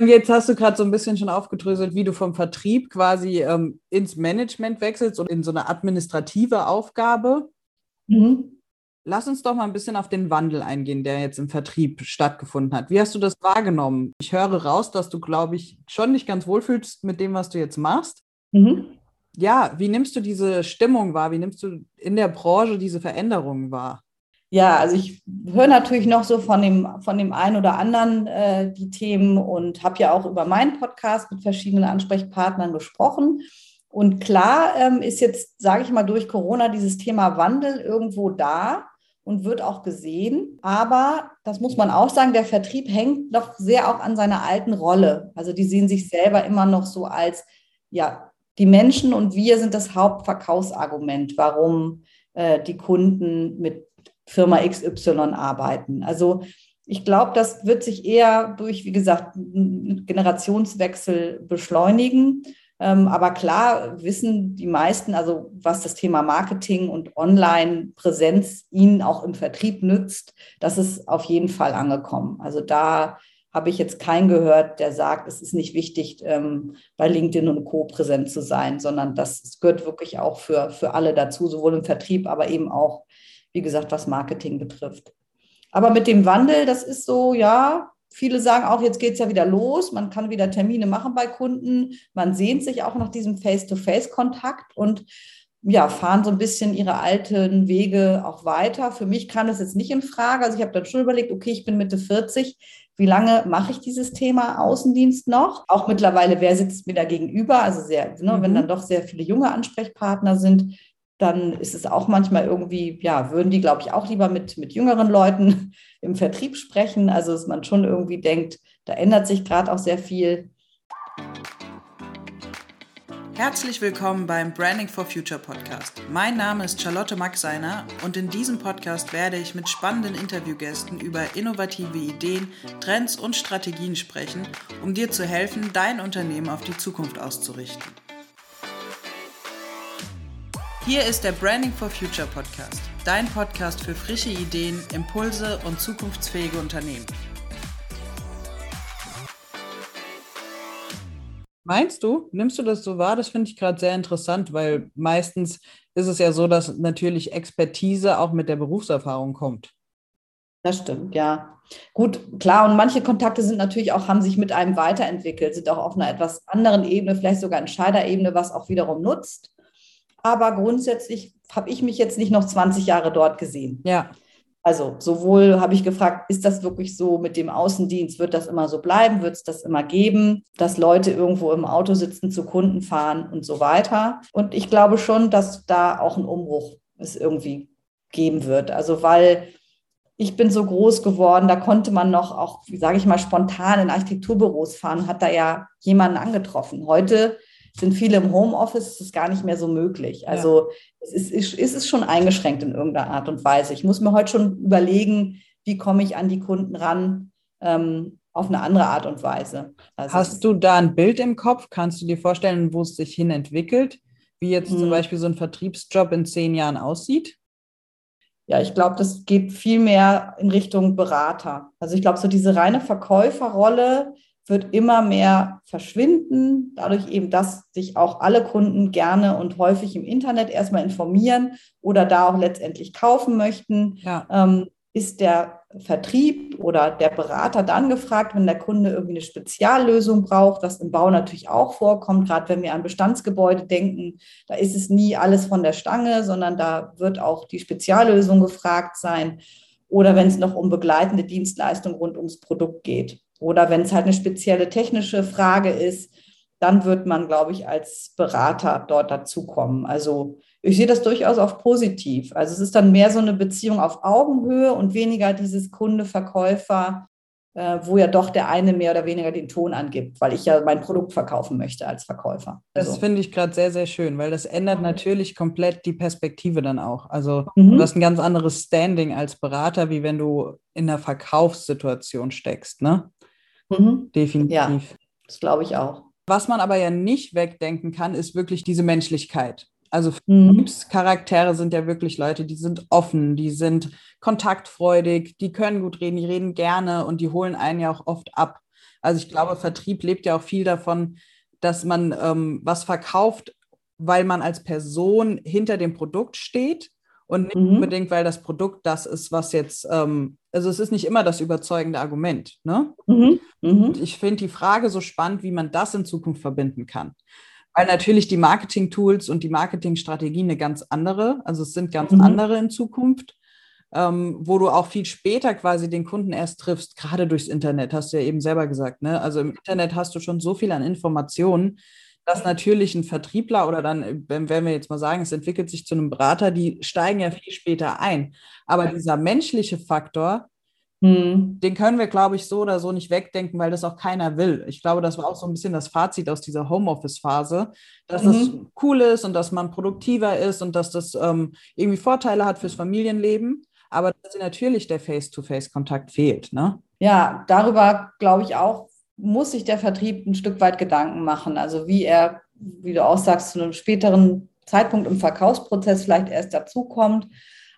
Jetzt hast du gerade so ein bisschen schon aufgedröselt, wie du vom Vertrieb quasi ähm, ins Management wechselst und in so eine administrative Aufgabe. Mhm. Lass uns doch mal ein bisschen auf den Wandel eingehen, der jetzt im Vertrieb stattgefunden hat. Wie hast du das wahrgenommen? Ich höre raus, dass du, glaube ich, schon nicht ganz wohlfühlst mit dem, was du jetzt machst. Mhm. Ja, wie nimmst du diese Stimmung wahr? Wie nimmst du in der Branche diese Veränderungen wahr? Ja, also ich höre natürlich noch so von dem, von dem einen oder anderen äh, die Themen und habe ja auch über meinen Podcast mit verschiedenen Ansprechpartnern gesprochen. Und klar ähm, ist jetzt, sage ich mal, durch Corona dieses Thema Wandel irgendwo da und wird auch gesehen. Aber das muss man auch sagen, der Vertrieb hängt noch sehr auch an seiner alten Rolle. Also die sehen sich selber immer noch so als, ja, die Menschen und wir sind das Hauptverkaufsargument, warum äh, die Kunden mit Firma XY arbeiten. Also ich glaube, das wird sich eher durch, wie gesagt, Generationswechsel beschleunigen. Ähm, aber klar wissen die meisten, also was das Thema Marketing und Online-Präsenz ihnen auch im Vertrieb nützt, das ist auf jeden Fall angekommen. Also da habe ich jetzt keinen gehört, der sagt, es ist nicht wichtig, ähm, bei LinkedIn und Co. präsent zu sein, sondern das gehört wirklich auch für, für alle dazu, sowohl im Vertrieb, aber eben auch wie gesagt, was Marketing betrifft. Aber mit dem Wandel, das ist so, ja, viele sagen auch, jetzt geht es ja wieder los, man kann wieder Termine machen bei Kunden, man sehnt sich auch nach diesem Face-to-Face-Kontakt und ja, fahren so ein bisschen ihre alten Wege auch weiter. Für mich kam das jetzt nicht in Frage. Also ich habe dann schon überlegt, okay, ich bin Mitte 40, wie lange mache ich dieses Thema Außendienst noch? Auch mittlerweile, wer sitzt mir da gegenüber? Also sehr, ne, mhm. wenn dann doch sehr viele junge Ansprechpartner sind, dann ist es auch manchmal irgendwie, ja, würden die, glaube ich, auch lieber mit, mit jüngeren Leuten im Vertrieb sprechen. Also, dass man schon irgendwie denkt, da ändert sich gerade auch sehr viel. Herzlich willkommen beim Branding for Future Podcast. Mein Name ist Charlotte Maxeiner und in diesem Podcast werde ich mit spannenden Interviewgästen über innovative Ideen, Trends und Strategien sprechen, um dir zu helfen, dein Unternehmen auf die Zukunft auszurichten. Hier ist der Branding for Future Podcast, dein Podcast für frische Ideen, Impulse und zukunftsfähige Unternehmen. Meinst du, nimmst du das so wahr? Das finde ich gerade sehr interessant, weil meistens ist es ja so, dass natürlich Expertise auch mit der Berufserfahrung kommt. Das stimmt, ja. Gut, klar, und manche Kontakte sind natürlich auch, haben sich mit einem weiterentwickelt, sind auch auf einer etwas anderen Ebene, vielleicht sogar Entscheiderebene, was auch wiederum nutzt. Aber grundsätzlich habe ich mich jetzt nicht noch 20 Jahre dort gesehen. Ja. Also sowohl habe ich gefragt, ist das wirklich so mit dem Außendienst, wird das immer so bleiben, wird es das immer geben, dass Leute irgendwo im Auto sitzen, zu Kunden fahren und so weiter. Und ich glaube schon, dass da auch ein Umbruch es irgendwie geben wird. Also weil ich bin so groß geworden, da konnte man noch auch, wie sage ich mal, spontan in Architekturbüros fahren, hat da ja jemanden angetroffen. Heute sind viele im Homeoffice, ist es gar nicht mehr so möglich. Also ja. es, ist, ist, es schon eingeschränkt in irgendeiner Art und Weise. Ich muss mir heute schon überlegen, wie komme ich an die Kunden ran ähm, auf eine andere Art und Weise. Also Hast du da ein Bild im Kopf? Kannst du dir vorstellen, wo es sich hin entwickelt? Wie jetzt zum hm. Beispiel so ein Vertriebsjob in zehn Jahren aussieht? Ja, ich glaube, das geht viel mehr in Richtung Berater. Also ich glaube, so diese reine Verkäuferrolle, wird immer mehr verschwinden, dadurch eben, dass sich auch alle Kunden gerne und häufig im Internet erstmal informieren oder da auch letztendlich kaufen möchten. Ja. Ähm, ist der Vertrieb oder der Berater dann gefragt, wenn der Kunde irgendwie eine Speziallösung braucht, was im Bau natürlich auch vorkommt, gerade wenn wir an Bestandsgebäude denken, da ist es nie alles von der Stange, sondern da wird auch die Speziallösung gefragt sein oder wenn es noch um begleitende Dienstleistungen rund ums Produkt geht. Oder wenn es halt eine spezielle technische Frage ist, dann wird man, glaube ich, als Berater dort dazukommen. Also ich sehe das durchaus auch positiv. Also es ist dann mehr so eine Beziehung auf Augenhöhe und weniger dieses Kunde-Verkäufer, äh, wo ja doch der eine mehr oder weniger den Ton angibt, weil ich ja mein Produkt verkaufen möchte als Verkäufer. Also. Das finde ich gerade sehr, sehr schön, weil das ändert natürlich komplett die Perspektive dann auch. Also mhm. du hast ein ganz anderes Standing als Berater, wie wenn du in einer Verkaufssituation steckst, ne? Mhm. Definitiv. Ja, das glaube ich auch. Was man aber ja nicht wegdenken kann, ist wirklich diese Menschlichkeit. Also mhm. Charaktere sind ja wirklich Leute, die sind offen, die sind kontaktfreudig, die können gut reden, die reden gerne und die holen einen ja auch oft ab. Also ich glaube, Vertrieb lebt ja auch viel davon, dass man ähm, was verkauft, weil man als Person hinter dem Produkt steht und nicht mhm. unbedingt, weil das Produkt das ist, was jetzt, ähm, also es ist nicht immer das überzeugende Argument. Ne? Mhm. Mhm. ich finde die Frage so spannend, wie man das in Zukunft verbinden kann. Weil natürlich die Marketing-Tools und die Marketingstrategien eine ganz andere, also es sind ganz mhm. andere in Zukunft, ähm, wo du auch viel später quasi den Kunden erst triffst, gerade durchs Internet, hast du ja eben selber gesagt. Ne? Also im Internet hast du schon so viel an Informationen, dass natürlich ein Vertriebler oder dann, wenn, wenn wir jetzt mal sagen, es entwickelt sich zu einem Berater, die steigen ja viel später ein. Aber dieser menschliche Faktor, hm. den können wir, glaube ich, so oder so nicht wegdenken, weil das auch keiner will. Ich glaube, das war auch so ein bisschen das Fazit aus dieser Homeoffice-Phase, dass mhm. das cool ist und dass man produktiver ist und dass das ähm, irgendwie Vorteile hat fürs Familienleben, aber dass natürlich der Face-to-Face-Kontakt fehlt. Ne? Ja, darüber glaube ich auch, muss sich der Vertrieb ein Stück weit Gedanken machen. Also wie er, wie du auch sagst, zu einem späteren Zeitpunkt im Verkaufsprozess vielleicht erst dazukommt.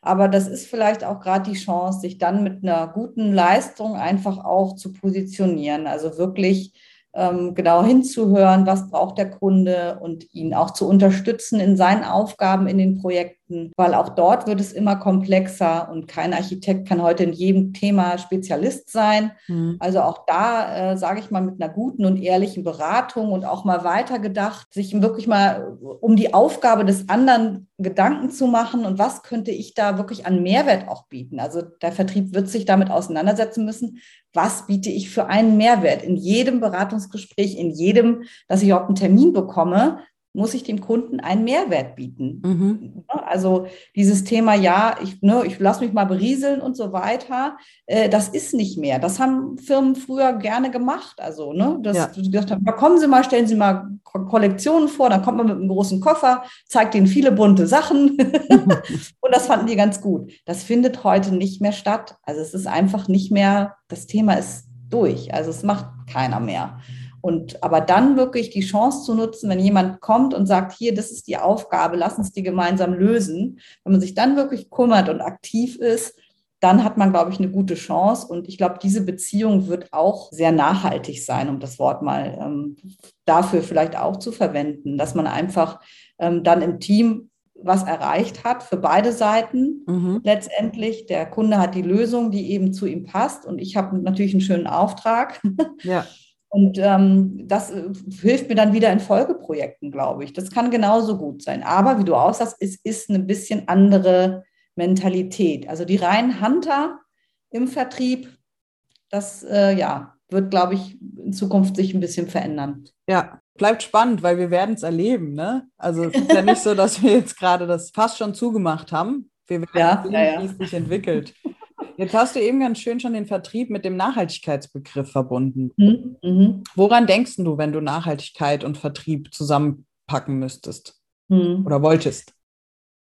Aber das ist vielleicht auch gerade die Chance, sich dann mit einer guten Leistung einfach auch zu positionieren. Also wirklich ähm, genau hinzuhören, was braucht der Kunde und ihn auch zu unterstützen in seinen Aufgaben in den Projekten, weil auch dort wird es immer komplexer und kein Architekt kann heute in jedem Thema Spezialist sein. Mhm. Also auch da, äh, sage ich mal, mit einer guten und ehrlichen Beratung und auch mal weitergedacht, sich wirklich mal um die Aufgabe des anderen Gedanken zu machen und was könnte ich da wirklich an Mehrwert auch bieten. Also der Vertrieb wird sich damit auseinandersetzen müssen, was biete ich für einen Mehrwert in jedem Beratungsgespräch, in jedem, dass ich überhaupt einen Termin bekomme, muss ich dem Kunden einen Mehrwert bieten. Mhm. Also dieses Thema, ja, ich, ne, ich lasse mich mal berieseln und so weiter, äh, das ist nicht mehr. Das haben Firmen früher gerne gemacht. Also, ne, dass ja. die gesagt haben, kommen Sie mal, stellen Sie mal Kollektionen vor, dann kommt man mit einem großen Koffer, zeigt Ihnen viele bunte Sachen und das fanden die ganz gut. Das findet heute nicht mehr statt. Also es ist einfach nicht mehr, das Thema ist durch. Also es macht keiner mehr. Und aber dann wirklich die Chance zu nutzen, wenn jemand kommt und sagt, hier, das ist die Aufgabe, lass uns die gemeinsam lösen. Wenn man sich dann wirklich kümmert und aktiv ist, dann hat man, glaube ich, eine gute Chance. Und ich glaube, diese Beziehung wird auch sehr nachhaltig sein, um das Wort mal ähm, dafür vielleicht auch zu verwenden, dass man einfach ähm, dann im Team was erreicht hat für beide Seiten. Mhm. Letztendlich, der Kunde hat die Lösung, die eben zu ihm passt. Und ich habe natürlich einen schönen Auftrag. Ja. Und ähm, das äh, hilft mir dann wieder in Folgeprojekten, glaube ich. Das kann genauso gut sein. Aber wie du auch sagst, es ist eine bisschen andere Mentalität. Also die reinen Hunter im Vertrieb, das äh, ja, wird, glaube ich, in Zukunft sich ein bisschen verändern. Ja, bleibt spannend, weil wir werden es erleben. Ne? Also es ist ja nicht so, dass wir jetzt gerade das fast schon zugemacht haben. Wir werden ja, sehen, ja, ja. wie es sich entwickelt. Jetzt hast du eben ganz schön schon den Vertrieb mit dem Nachhaltigkeitsbegriff verbunden. Mhm. mhm. Woran denkst du, wenn du Nachhaltigkeit und Vertrieb zusammenpacken müsstest mhm. oder wolltest?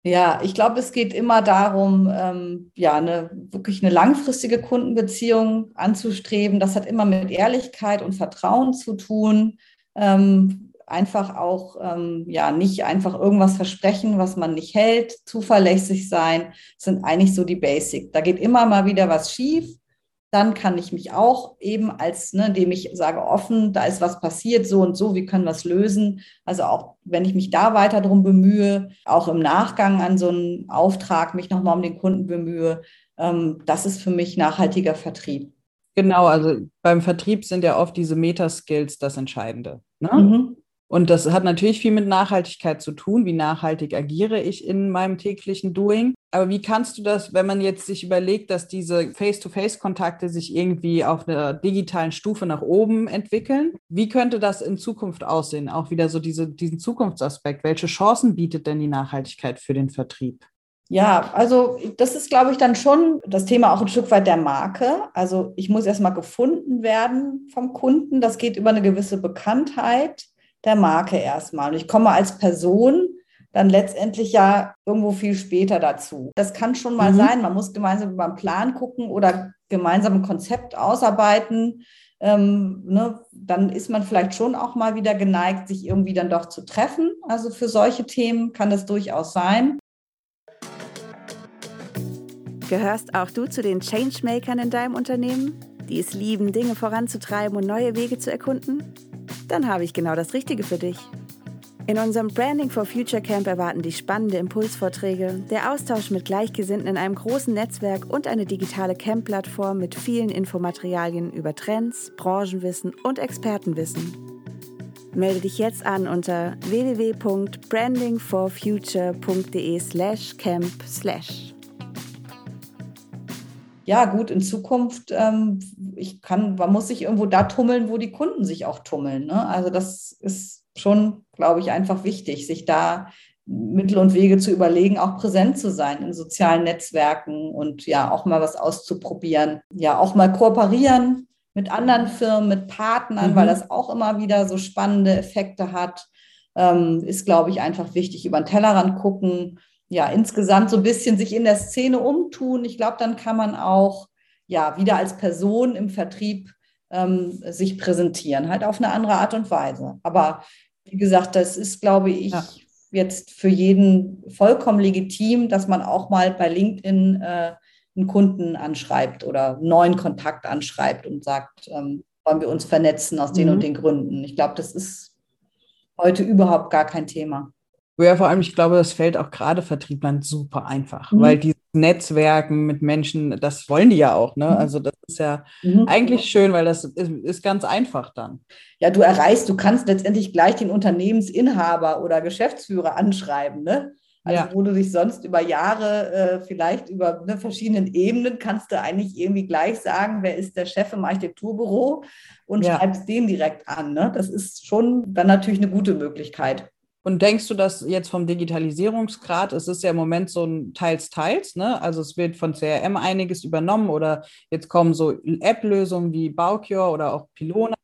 Ja, ich glaube, es geht immer darum, ähm, ja, eine wirklich eine langfristige Kundenbeziehung anzustreben. Das hat immer mit Ehrlichkeit und Vertrauen zu tun. Ähm, einfach auch ähm, ja nicht einfach irgendwas versprechen, was man nicht hält, zuverlässig sein, sind eigentlich so die Basic. Da geht immer mal wieder was schief. Dann kann ich mich auch eben als, ne, indem ich sage offen, da ist was passiert, so und so, wie können wir es lösen? Also auch wenn ich mich da weiter darum bemühe, auch im Nachgang an so einen Auftrag mich nochmal um den Kunden bemühe, ähm, das ist für mich nachhaltiger Vertrieb. Genau, also beim Vertrieb sind ja oft diese Metaskills das Entscheidende. Ne? Mhm. Und das hat natürlich viel mit Nachhaltigkeit zu tun. Wie nachhaltig agiere ich in meinem täglichen Doing? Aber wie kannst du das, wenn man jetzt sich überlegt, dass diese Face-to-Face-Kontakte sich irgendwie auf einer digitalen Stufe nach oben entwickeln? Wie könnte das in Zukunft aussehen? Auch wieder so diese, diesen Zukunftsaspekt. Welche Chancen bietet denn die Nachhaltigkeit für den Vertrieb? Ja, also das ist, glaube ich, dann schon das Thema auch ein Stück weit der Marke. Also ich muss erstmal gefunden werden vom Kunden. Das geht über eine gewisse Bekanntheit der Marke erstmal. Und ich komme als Person dann letztendlich ja irgendwo viel später dazu. Das kann schon mal mhm. sein, man muss gemeinsam über einen Plan gucken oder gemeinsam ein Konzept ausarbeiten. Ähm, ne, dann ist man vielleicht schon auch mal wieder geneigt, sich irgendwie dann doch zu treffen. Also für solche Themen kann das durchaus sein. Gehörst auch du zu den Changemakern in deinem Unternehmen? die es lieben, Dinge voranzutreiben und neue Wege zu erkunden? Dann habe ich genau das Richtige für dich. In unserem Branding for Future Camp erwarten dich spannende Impulsvorträge, der Austausch mit Gleichgesinnten in einem großen Netzwerk und eine digitale Camp-Plattform mit vielen Infomaterialien über Trends, Branchenwissen und Expertenwissen. Melde dich jetzt an unter www.brandingforfuture.de/camp/. Ja, gut, in Zukunft, ähm, ich kann, man muss sich irgendwo da tummeln, wo die Kunden sich auch tummeln. Ne? Also das ist schon, glaube ich, einfach wichtig, sich da Mittel und Wege zu überlegen, auch präsent zu sein in sozialen Netzwerken und ja, auch mal was auszuprobieren. Ja, auch mal kooperieren mit anderen Firmen, mit Partnern, mhm. weil das auch immer wieder so spannende Effekte hat. Ähm, ist, glaube ich, einfach wichtig, über den Tellerrand gucken. Ja, insgesamt so ein bisschen sich in der Szene umtun. Ich glaube, dann kann man auch ja wieder als Person im Vertrieb ähm, sich präsentieren, halt auf eine andere Art und Weise. Aber wie gesagt, das ist, glaube ich, ja. jetzt für jeden vollkommen legitim, dass man auch mal bei LinkedIn äh, einen Kunden anschreibt oder einen neuen Kontakt anschreibt und sagt, ähm, wollen wir uns vernetzen aus den mhm. und den Gründen. Ich glaube, das ist heute überhaupt gar kein Thema. Ja, vor allem, ich glaube, das fällt auch gerade Vertrieblern super einfach, mhm. weil dieses Netzwerken mit Menschen, das wollen die ja auch. Ne? Mhm. Also das ist ja mhm. eigentlich schön, weil das ist, ist, ganz einfach dann. Ja, du erreichst, du kannst letztendlich gleich den Unternehmensinhaber oder Geschäftsführer anschreiben, ne? Also ja. wo du dich sonst über Jahre, äh, vielleicht über ne, verschiedenen Ebenen, kannst du eigentlich irgendwie gleich sagen, wer ist der Chef im Architekturbüro und ja. schreibst den direkt an. Ne? Das ist schon dann natürlich eine gute Möglichkeit. Und denkst du, dass jetzt vom Digitalisierungsgrad, es ist ja im Moment so ein Teils-Teils, ne? Also es wird von CRM einiges übernommen oder jetzt kommen so App-Lösungen wie Baucure oder auch Pilona.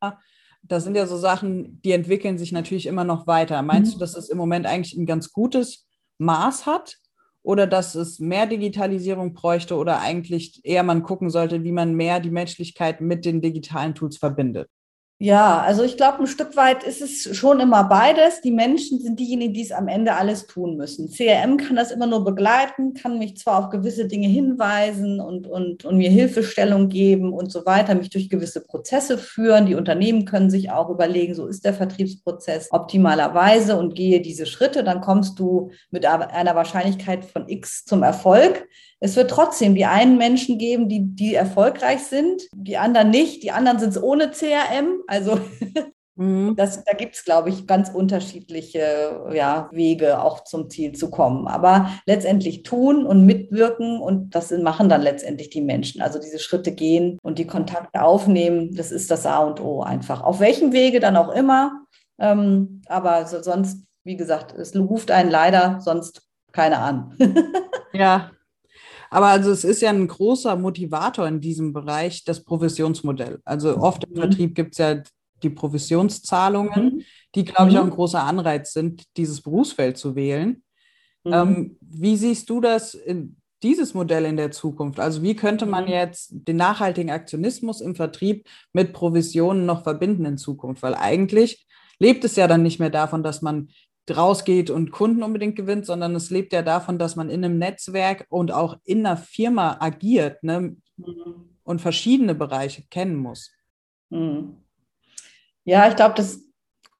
Das sind ja so Sachen, die entwickeln sich natürlich immer noch weiter. Meinst mhm. du, dass es im Moment eigentlich ein ganz gutes Maß hat? Oder dass es mehr Digitalisierung bräuchte oder eigentlich eher man gucken sollte, wie man mehr die Menschlichkeit mit den digitalen Tools verbindet? Ja, also ich glaube, ein Stück weit ist es schon immer beides. Die Menschen sind diejenigen, die es am Ende alles tun müssen. CRM kann das immer nur begleiten, kann mich zwar auf gewisse Dinge hinweisen und, und, und mir Hilfestellung geben und so weiter, mich durch gewisse Prozesse führen. Die Unternehmen können sich auch überlegen, so ist der Vertriebsprozess optimalerweise und gehe diese Schritte, dann kommst du mit einer Wahrscheinlichkeit von X zum Erfolg. Es wird trotzdem die einen Menschen geben, die, die erfolgreich sind, die anderen nicht. Die anderen sind es ohne CRM. Also mhm. das, da gibt es, glaube ich, ganz unterschiedliche ja, Wege, auch zum Ziel zu kommen. Aber letztendlich tun und mitwirken und das machen dann letztendlich die Menschen. Also diese Schritte gehen und die Kontakte aufnehmen, das ist das A und O einfach. Auf welchem Wege dann auch immer. Ähm, aber so, sonst, wie gesagt, es ruft einen leider sonst keiner an. ja, aber also es ist ja ein großer Motivator in diesem Bereich, das Provisionsmodell. Also oft im mhm. Vertrieb gibt es ja die Provisionszahlungen, mhm. die, glaube ich, auch ein mhm. großer Anreiz sind, dieses Berufsfeld zu wählen. Mhm. Ähm, wie siehst du das in dieses Modell in der Zukunft? Also wie könnte man jetzt den nachhaltigen Aktionismus im Vertrieb mit Provisionen noch verbinden in Zukunft? Weil eigentlich lebt es ja dann nicht mehr davon, dass man rausgeht und Kunden unbedingt gewinnt, sondern es lebt ja davon, dass man in einem Netzwerk und auch in einer Firma agiert ne? Mhm. und verschiedene Bereiche kennen muss. Mhm. Ja, ich glaube, das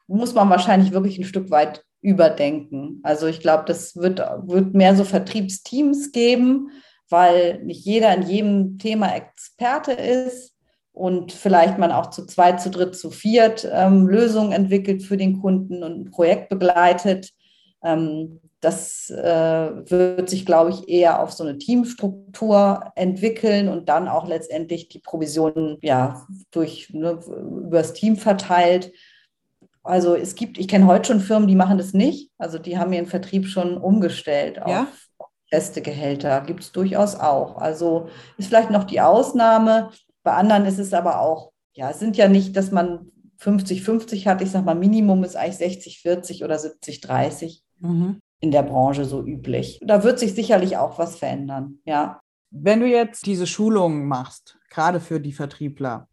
muss man wahrscheinlich wirklich ein Stück weit überdenken. Also ich glaube, das wird, wird mehr so Vertriebsteams geben, weil nicht jeder in jedem Thema Experte ist und vielleicht man auch zu zweit, zu dritt, zu viert ähm, Lösungen entwickelt für den Kunden und ein Projekt begleitet. Ähm, das äh, wird sich, glaube ich, eher auf so eine Teamstruktur entwickeln und dann auch letztendlich die Provisionen ja durch ne, übers Team verteilt. Also es gibt, ich kenne heute schon Firmen, die machen das nicht. Also die haben ihren Vertrieb schon umgestellt ja? auf feste Gehälter. Gibt es durchaus auch. Also ist vielleicht noch die Ausnahme, bei anderen ist es aber auch, ja, es sind ja nicht, dass man 50-50 hat. Ich sage mal, Minimum ist eigentlich 60-40 oder 70-30 mhm. in der Branche so üblich. Da wird sich sicherlich auch was verändern, ja. Wenn du jetzt diese Schulungen machst, gerade für die Vertriebler,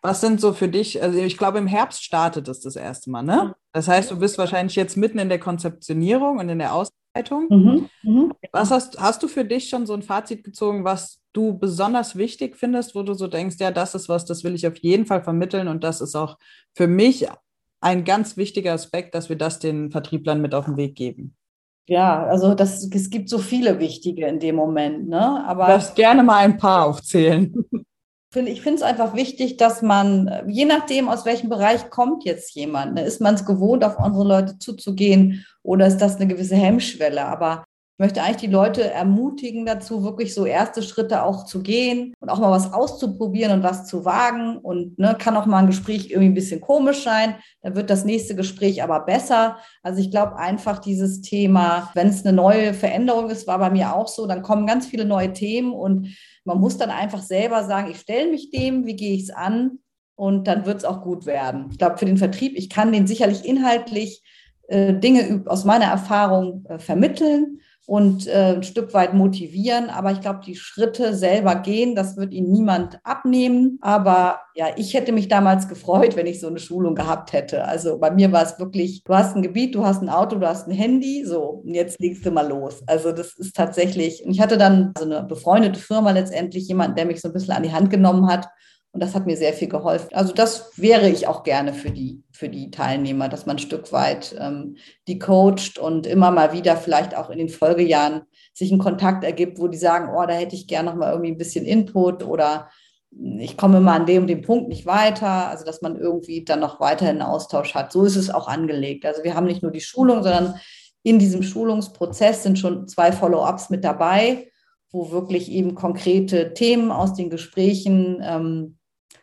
Was sind so für dich, also ich glaube, im Herbst startet es das erste Mal, ne? Das heißt, du bist wahrscheinlich jetzt mitten in der Konzeptionierung und in der Ausarbeitung. Mhm. Mhm. Was hast, hast du für dich schon so ein Fazit gezogen, was du besonders wichtig findest, wo du so denkst, ja, das ist was, das will ich auf jeden Fall vermitteln und das ist auch für mich ein ganz wichtiger Aspekt, dass wir das den Vertrieblern mit auf den Weg geben? Ja, also das, es gibt so viele wichtige in dem Moment, ne? Aber du darfst gerne mal ein paar aufzählen. Ich finde es einfach wichtig, dass man, je nachdem, aus welchem Bereich kommt jetzt jemand, ne, ist man es gewohnt, auf unsere Leute zuzugehen oder ist das eine gewisse Hemmschwelle? Aber möchte eigentlich die Leute ermutigen dazu, wirklich so erste Schritte auch zu gehen und auch mal was auszuprobieren und was zu wagen. Und ne, kann auch mal ein Gespräch irgendwie ein bisschen komisch sein. Dann wird das nächste Gespräch aber besser. Also ich glaube einfach dieses Thema, wenn es eine neue Veränderung ist, war bei mir auch so, dann kommen ganz viele neue Themen und man muss dann einfach selber sagen, ich stelle mich dem, wie gehe ich es an? Und dann wird es auch gut werden. Ich glaube, für den Vertrieb, ich kann den sicherlich inhaltlich äh, Dinge aus meiner Erfahrung äh, vermitteln und äh, ein Stück weit motivieren. Aber ich glaube, die Schritte selber gehen, das wird ihnen niemand abnehmen. Aber ja, ich hätte mich damals gefreut, wenn ich so eine Schulung gehabt hätte. Also bei mir war es wirklich, du hast ein Gebiet, du hast ein Auto, du hast ein Handy, so, und jetzt legst du mal los. Also das ist tatsächlich, und ich hatte dann so eine befreundete Firma letztendlich, jemand, der mich so ein bisschen an die Hand genommen hat und das hat mir sehr viel geholfen. Also das wäre ich auch gerne für die, für die Teilnehmer, dass man ein Stück weit ähm, die coacht und immer mal wieder vielleicht auch in den Folgejahren sich ein Kontakt ergibt, wo die sagen, oh, da hätte ich gerne noch mal irgendwie ein bisschen Input oder ich komme mal an dem und dem Punkt nicht weiter. Also dass man irgendwie dann noch weiterhin Austausch hat. So ist es auch angelegt. Also wir haben nicht nur die Schulung, sondern in diesem Schulungsprozess sind schon zwei Follow-ups mit dabei, wo wirklich eben konkrete Themen aus den Gesprächen ähm,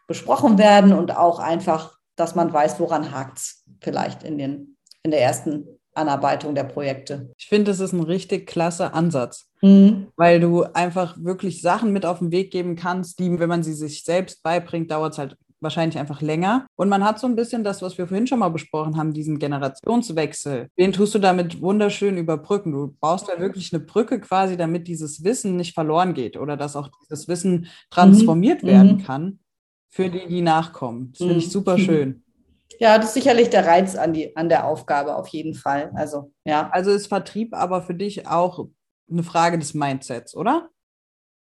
besprochen werden und auch einfach, dass man weiß, woran hakt es vielleicht in, den, in der ersten Anarbeitung der Projekte. Ich finde, das ist ein richtig klasse Ansatz, mhm. weil du einfach wirklich Sachen mit auf den Weg geben kannst, die, wenn man sie sich selbst beibringt, dauert es halt wahrscheinlich einfach länger. Und man hat so ein bisschen das, was wir vorhin schon mal besprochen haben, diesen Generationswechsel. Den tust du damit wunderschön überbrücken. Du baust da wirklich eine Brücke quasi, damit dieses Wissen nicht verloren geht oder dass auch dieses Wissen transformiert mhm. werden mhm. kann für die, die nachkommen. Das finde ich mhm. super schön. Ja, das ist sicherlich der Reiz an, die, an der Aufgabe, auf jeden Fall. Also, ja. Also ist Vertrieb aber für dich auch eine Frage des Mindsets, oder?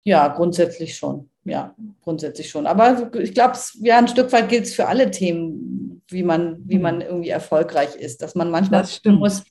Ja, grundsätzlich schon. Ja, grundsätzlich schon. Aber ich glaube, ja, ein Stück weit gilt es für alle Themen, wie man, wie man irgendwie erfolgreich ist, dass man manchmal das muss,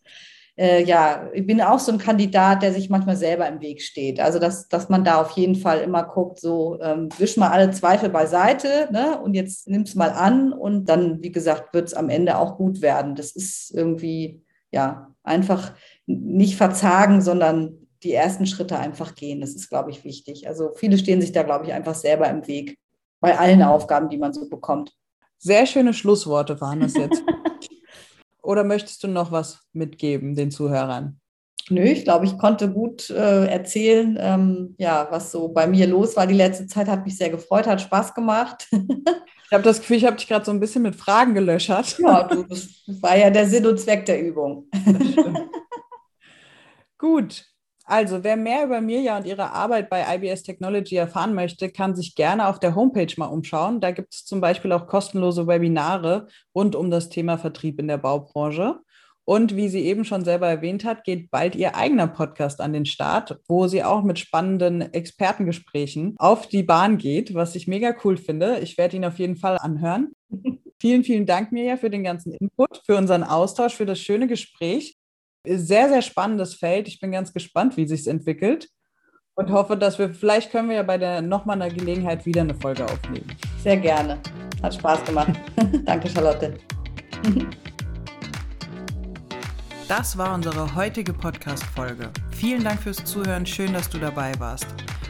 äh, ja, ich bin auch so ein Kandidat, der sich manchmal selber im Weg steht. Also, dass, dass man da auf jeden Fall immer guckt, so ähm, wisch mal alle Zweifel beiseite ne? und jetzt nimm es mal an und dann, wie gesagt, wird es am Ende auch gut werden. Das ist irgendwie, ja, einfach nicht verzagen, sondern die ersten Schritte einfach gehen. Das ist, glaube ich, wichtig. Also viele stehen sich da, glaube ich, einfach selber im Weg bei allen Aufgaben, die man so bekommt. Sehr schöne Schlussworte waren das jetzt. Oder möchtest du noch was mitgeben den Zuhörern? Nö, ich glaube, ich konnte gut äh, erzählen, ähm, ja, was so bei mir los war. Die letzte Zeit hat mich sehr gefreut, hat Spaß gemacht. ich habe das Gefühl, ich habe dich gerade so ein bisschen mit Fragen gelöchert. Ja, du, das war ja der Sinn und Zweck der Übung. gut, also, wer mehr über Mirja und ihre Arbeit bei IBS Technology erfahren möchte, kann sich gerne auf der Homepage mal umschauen. Da gibt es zum Beispiel auch kostenlose Webinare rund um das Thema Vertrieb in der Baubranche. Und wie sie eben schon selber erwähnt hat, geht bald ihr eigener Podcast an den Start, wo sie auch mit spannenden Expertengesprächen auf die Bahn geht, was ich mega cool finde. Ich werde ihn auf jeden Fall anhören. vielen, vielen Dank, Mirja, für den ganzen Input, für unseren Austausch, für das schöne Gespräch sehr, sehr spannendes Feld. Ich bin ganz gespannt, wie sich es entwickelt und hoffe, dass wir, vielleicht können wir ja bei der nochmal einer Gelegenheit wieder eine Folge aufnehmen. Sehr gerne. Hat Spaß gemacht. Danke, Charlotte. Das war unsere heutige Podcast-Folge. Vielen Dank fürs Zuhören. Schön, dass du dabei warst.